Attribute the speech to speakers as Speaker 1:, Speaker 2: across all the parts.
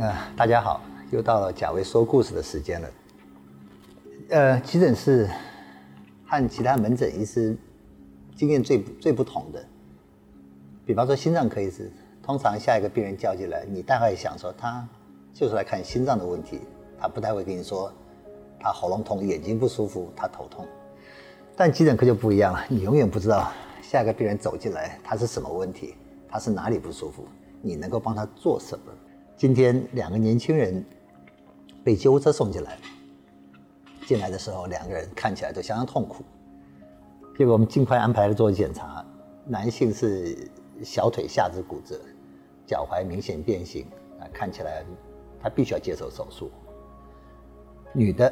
Speaker 1: 呃，大家好，又到了贾维说故事的时间了。呃，急诊室和其他门诊医师经验最最不同的，比方说心脏科医师，通常下一个病人叫进来，你大概想说他就是来看心脏的问题，他不太会跟你说他喉咙痛、眼睛不舒服、他头痛。但急诊科就不一样了，你永远不知道下一个病人走进来他是什么问题，他是哪里不舒服，你能够帮他做什么？今天两个年轻人被救护车送进来，进来的时候两个人看起来都相当痛苦。结果我们尽快安排了做检查，男性是小腿下肢骨折，脚踝明显变形，啊，看起来他必须要接受手术。女的，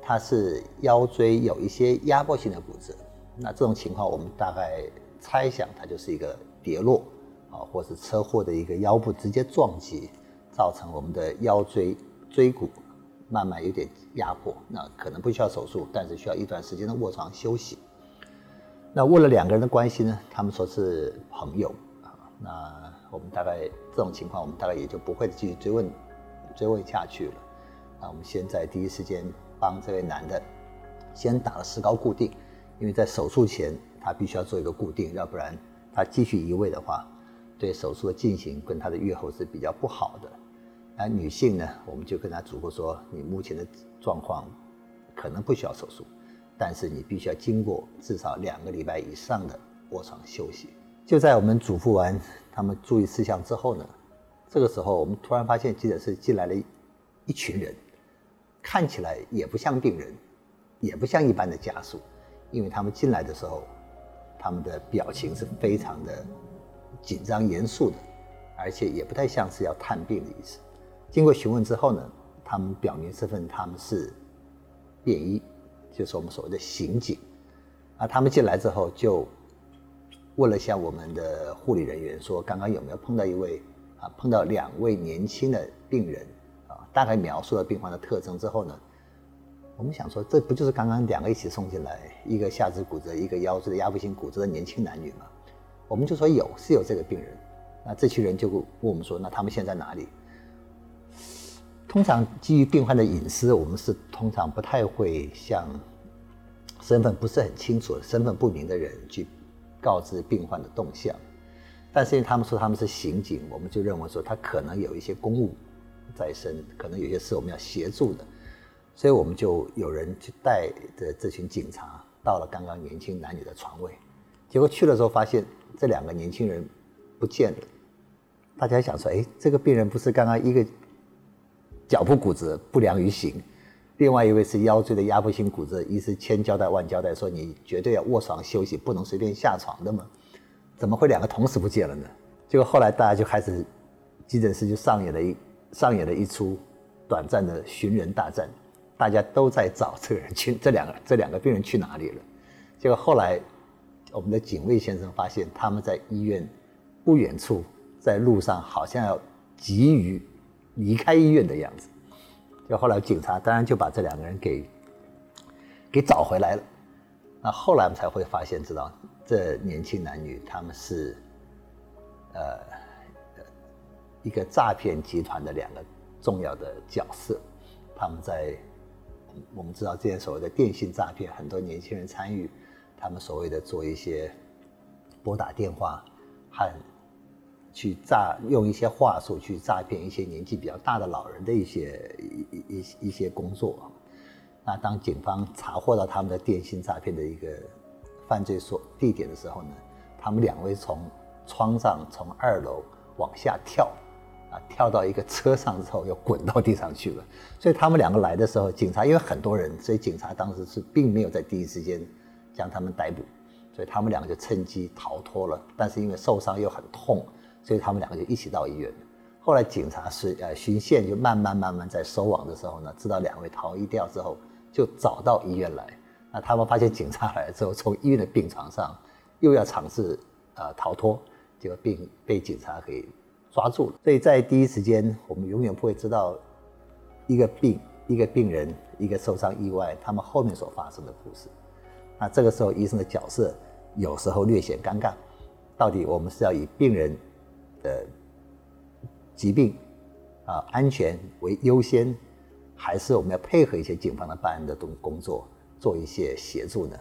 Speaker 1: 她是腰椎有一些压迫性的骨折，那这种情况我们大概猜想她就是一个跌落啊，或是车祸的一个腰部直接撞击。造成我们的腰椎椎骨慢慢有点压迫，那可能不需要手术，但是需要一段时间的卧床休息。那为了两个人的关系呢，他们说是朋友啊，那我们大概这种情况，我们大概也就不会继续追问追问下去了。那我们现在第一时间帮这位男的先打了石膏固定，因为在手术前他必须要做一个固定，要不然他继续移位的话，对手术的进行跟他的愈后是比较不好的。那女性呢，我们就跟她嘱咐说，你目前的状况可能不需要手术，但是你必须要经过至少两个礼拜以上的卧床休息。就在我们嘱咐完他们注意事项之后呢，这个时候我们突然发现急诊室进来了一群人，看起来也不像病人，也不像一般的家属，因为他们进来的时候，他们的表情是非常的紧张严肃的，而且也不太像是要探病的意思。经过询问之后呢，他们表明身份，他们是便衣，就是我们所谓的刑警。啊，他们进来之后就问了一下我们的护理人员，说刚刚有没有碰到一位啊，碰到两位年轻的病人啊，大概描述了病患的特征之后呢，我们想说，这不就是刚刚两个一起送进来，一个下肢骨折，一个腰椎的压迫性骨折的年轻男女吗？我们就说有，是有这个病人。那这群人就问我们说，那他们现在哪里？通常基于病患的隐私，我们是通常不太会向身份不是很清楚、身份不明的人去告知病患的动向。但是因为他们说他们是刑警，我们就认为说他可能有一些公务在身，可能有些事我们要协助的，所以我们就有人去带着这群警察到了刚刚年轻男女的床位，结果去的时候发现这两个年轻人不见了。大家想说，哎，这个病人不是刚刚一个？脚部骨折不良于行，另外一位是腰椎的压迫性骨折，医师千交代万交代说你绝对要卧床休息，不能随便下床的嘛？怎么会两个同时不见了呢？结果后来大家就开始，急诊室就上演了一上演了一出短暂的寻人大战，大家都在找这个人去，这两个这两个病人去哪里了？结果后来我们的警卫先生发现他们在医院不远处，在路上好像要急于。离开医院的样子，就后来警察当然就把这两个人给给找回来了。那后来我们才会发现，知道这年轻男女他们是呃一个诈骗集团的两个重要的角色。他们在我们知道这些所谓的电信诈骗，很多年轻人参与，他们所谓的做一些拨打电话和。去诈用一些话术去诈骗一些年纪比较大的老人的一些一一一些工作，那当警方查获到他们的电信诈骗的一个犯罪所地点的时候呢，他们两位从窗上从二楼往下跳，啊，跳到一个车上之后又滚到地上去了。所以他们两个来的时候，警察因为很多人，所以警察当时是并没有在第一时间将他们逮捕，所以他们两个就趁机逃脱了。但是因为受伤又很痛。所以他们两个就一起到医院。后来警察是呃巡线，就慢慢慢慢在收网的时候呢，知道两位逃逸掉之后，就找到医院来。那他们发现警察来了之后，从医院的病床上又要尝试呃逃脱，就并被警察给抓住了。所以在第一时间，我们永远不会知道一个病、一个病人、一个受伤意外，他们后面所发生的故事。那这个时候医生的角色有时候略显尴尬，到底我们是要以病人。的疾病啊安全为优先，还是我们要配合一些警方的办案的动工作，做一些协助呢？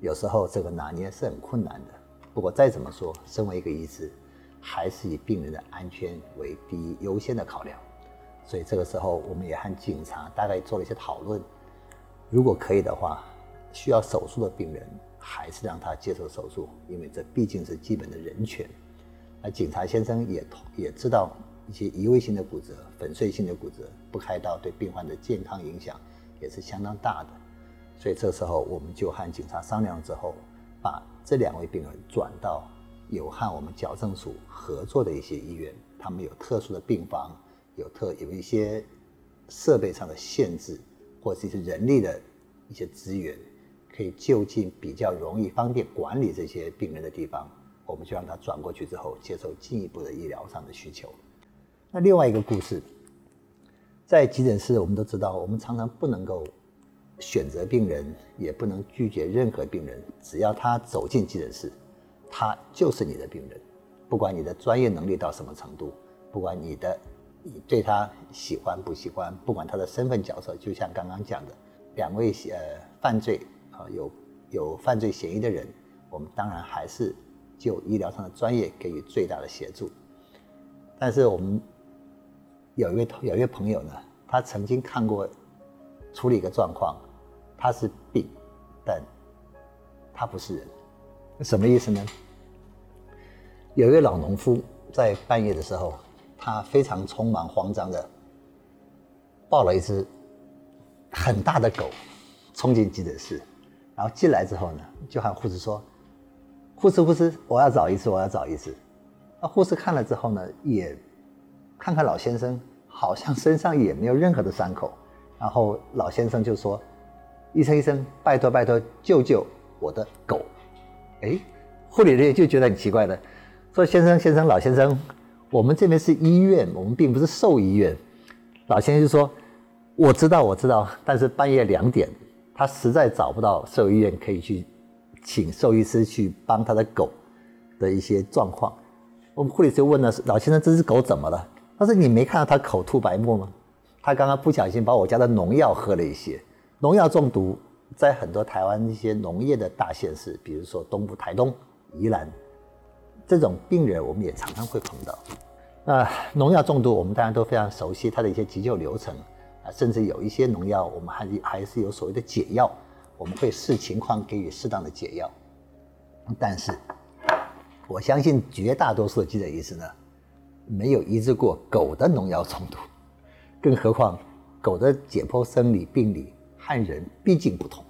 Speaker 1: 有时候这个拿捏是很困难的。不过再怎么说，身为一个医师，还是以病人的安全为第一优先的考量。所以这个时候，我们也和警察大概做了一些讨论。如果可以的话，需要手术的病人还是让他接受手术，因为这毕竟是基本的人权。那警察先生也也知道一些移位性的骨折、粉碎性的骨折不开刀对病患的健康影响也是相当大的。所以这时候我们就和警察商量之后，把这两位病人转到有和我们矫正署合作的一些医院，他们有特殊的病房，有特有一些设备上的限制，或者是人力的一些资源，可以就近比较容易方便管理这些病人的地方，我们就让他转过去之后接受进一步的医疗上的需求。那另外一个故事，在急诊室我们都知道，我们常常不能够。选择病人也不能拒绝任何病人，只要他走进急诊室，他就是你的病人，不管你的专业能力到什么程度，不管你的你对他喜欢不喜欢，不管他的身份角色，就像刚刚讲的，两位呃犯罪啊有有犯罪嫌疑的人，我们当然还是就医疗上的专业给予最大的协助。但是我们有一位有一位朋友呢，他曾经看过处理一个状况。他是病，但他不是人，什么意思呢？有一位老农夫在半夜的时候，他非常匆忙慌张的抱了一只很大的狗，冲进急诊室，然后进来之后呢，就喊护士说：“护士，护士，我要找一次，我要找一次。”那护士看了之后呢，也看看老先生，好像身上也没有任何的伤口，然后老先生就说。医生，医生，拜托，拜托，救救我的狗！哎，护理人员就觉得很奇怪的，说：“先生，先生，老先生，我们这边是医院，我们并不是兽医院。”老先生就说：“我知道，我知道，但是半夜两点，他实在找不到兽医院可以去请兽医师去帮他的狗的一些状况。”我们护理就问了：“老先生，这只狗怎么了？”他说：“你没看到它口吐白沫吗？他刚刚不小心把我家的农药喝了一些。”农药中毒在很多台湾一些农业的大县市，比如说东部台东、宜兰，这种病人我们也常常会碰到。那农药中毒，我们大家都非常熟悉它的一些急救流程啊，甚至有一些农药，我们还还是有所谓的解药，我们会视情况给予适当的解药。但是，我相信绝大多数的急诊医师呢，没有医治过狗的农药中毒，更何况狗的解剖生理病理。和人毕竟不同。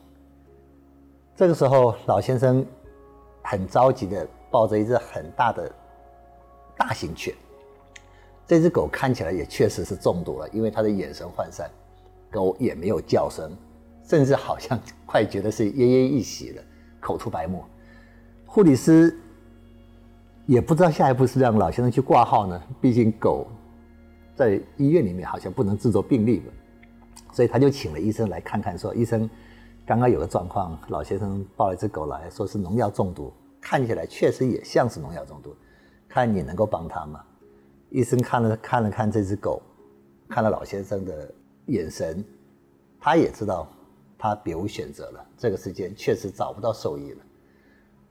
Speaker 1: 这个时候，老先生很着急的抱着一只很大的大型犬。这只狗看起来也确实是中毒了，因为它的眼神涣散，狗也没有叫声，甚至好像快觉得是奄奄一息了，口吐白沫。护理师也不知道下一步是让老先生去挂号呢，毕竟狗在医院里面好像不能制作病历吧。所以他就请了医生来看看，说医生，刚刚有个状况，老先生抱了一只狗来说是农药中毒，看起来确实也像是农药中毒，看你能够帮他吗？医生看了看了看这只狗，看了老先生的眼神，他也知道他别无选择了，这个时间确实找不到兽医了，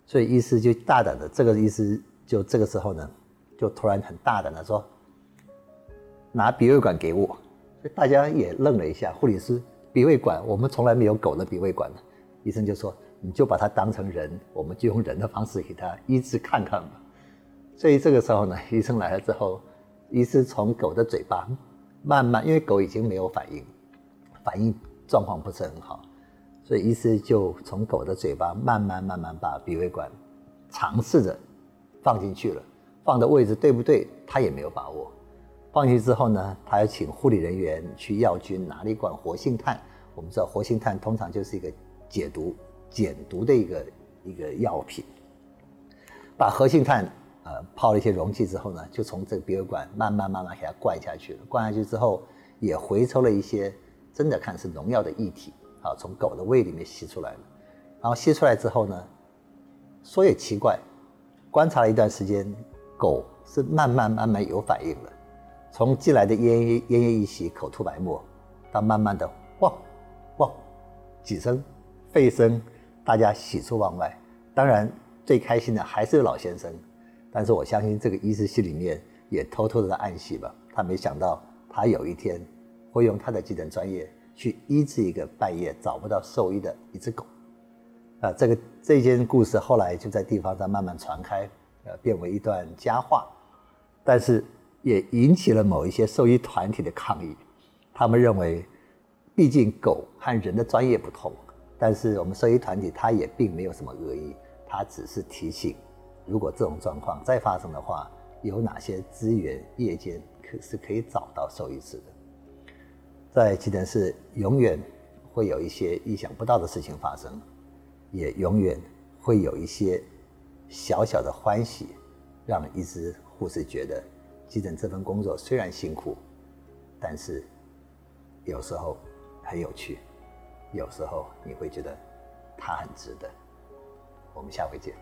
Speaker 1: 所以医师就大胆的，这个医师就这个时候呢，就突然很大胆的说，拿鼻胃管给我。大家也愣了一下，护理师鼻胃管，我们从来没有狗的鼻胃管医生就说，你就把它当成人，我们就用人的方式给他医治看看吧。所以这个时候呢，医生来了之后，医师从狗的嘴巴慢慢，因为狗已经没有反应，反应状况不是很好，所以医师就从狗的嘴巴慢慢慢慢把鼻胃管尝试着放进去了，放的位置对不对，他也没有把握。放进去之后呢，他要请护理人员去药菌拿了一罐活性炭。我们知道活性炭通常就是一个解毒、减毒的一个一个药品。把活性炭呃泡了一些容器之后呢，就从这个鼻胃管慢慢慢慢给它灌下去了。灌下去之后，也回抽了一些真的看是农药的液体啊，从狗的胃里面吸出来了。然后吸出来之后呢，说也奇怪，观察了一段时间，狗是慢慢慢慢有反应了。从进来的奄奄奄奄一息、口吐白沫，到慢慢的哇哇几声吠声，大家喜出望外。当然最开心的还是老先生，但是我相信这个医师心里面也偷偷的暗喜吧。他没想到他有一天会用他的急诊专业去医治一个半夜找不到兽医的一只狗。啊，这个这件故事后来就在地方上慢慢传开，呃，变为一段佳话。但是。也引起了某一些兽医团体的抗议，他们认为，毕竟狗和人的专业不同，但是我们兽医团体他也并没有什么恶意，他只是提醒，如果这种状况再发生的话，有哪些资源夜间可是可以找到兽医师的。在急诊室，永远会有一些意想不到的事情发生，也永远会有一些小小的欢喜，让医师护士觉得。急诊这份工作虽然辛苦，但是有时候很有趣，有时候你会觉得它很值得。我们下回见。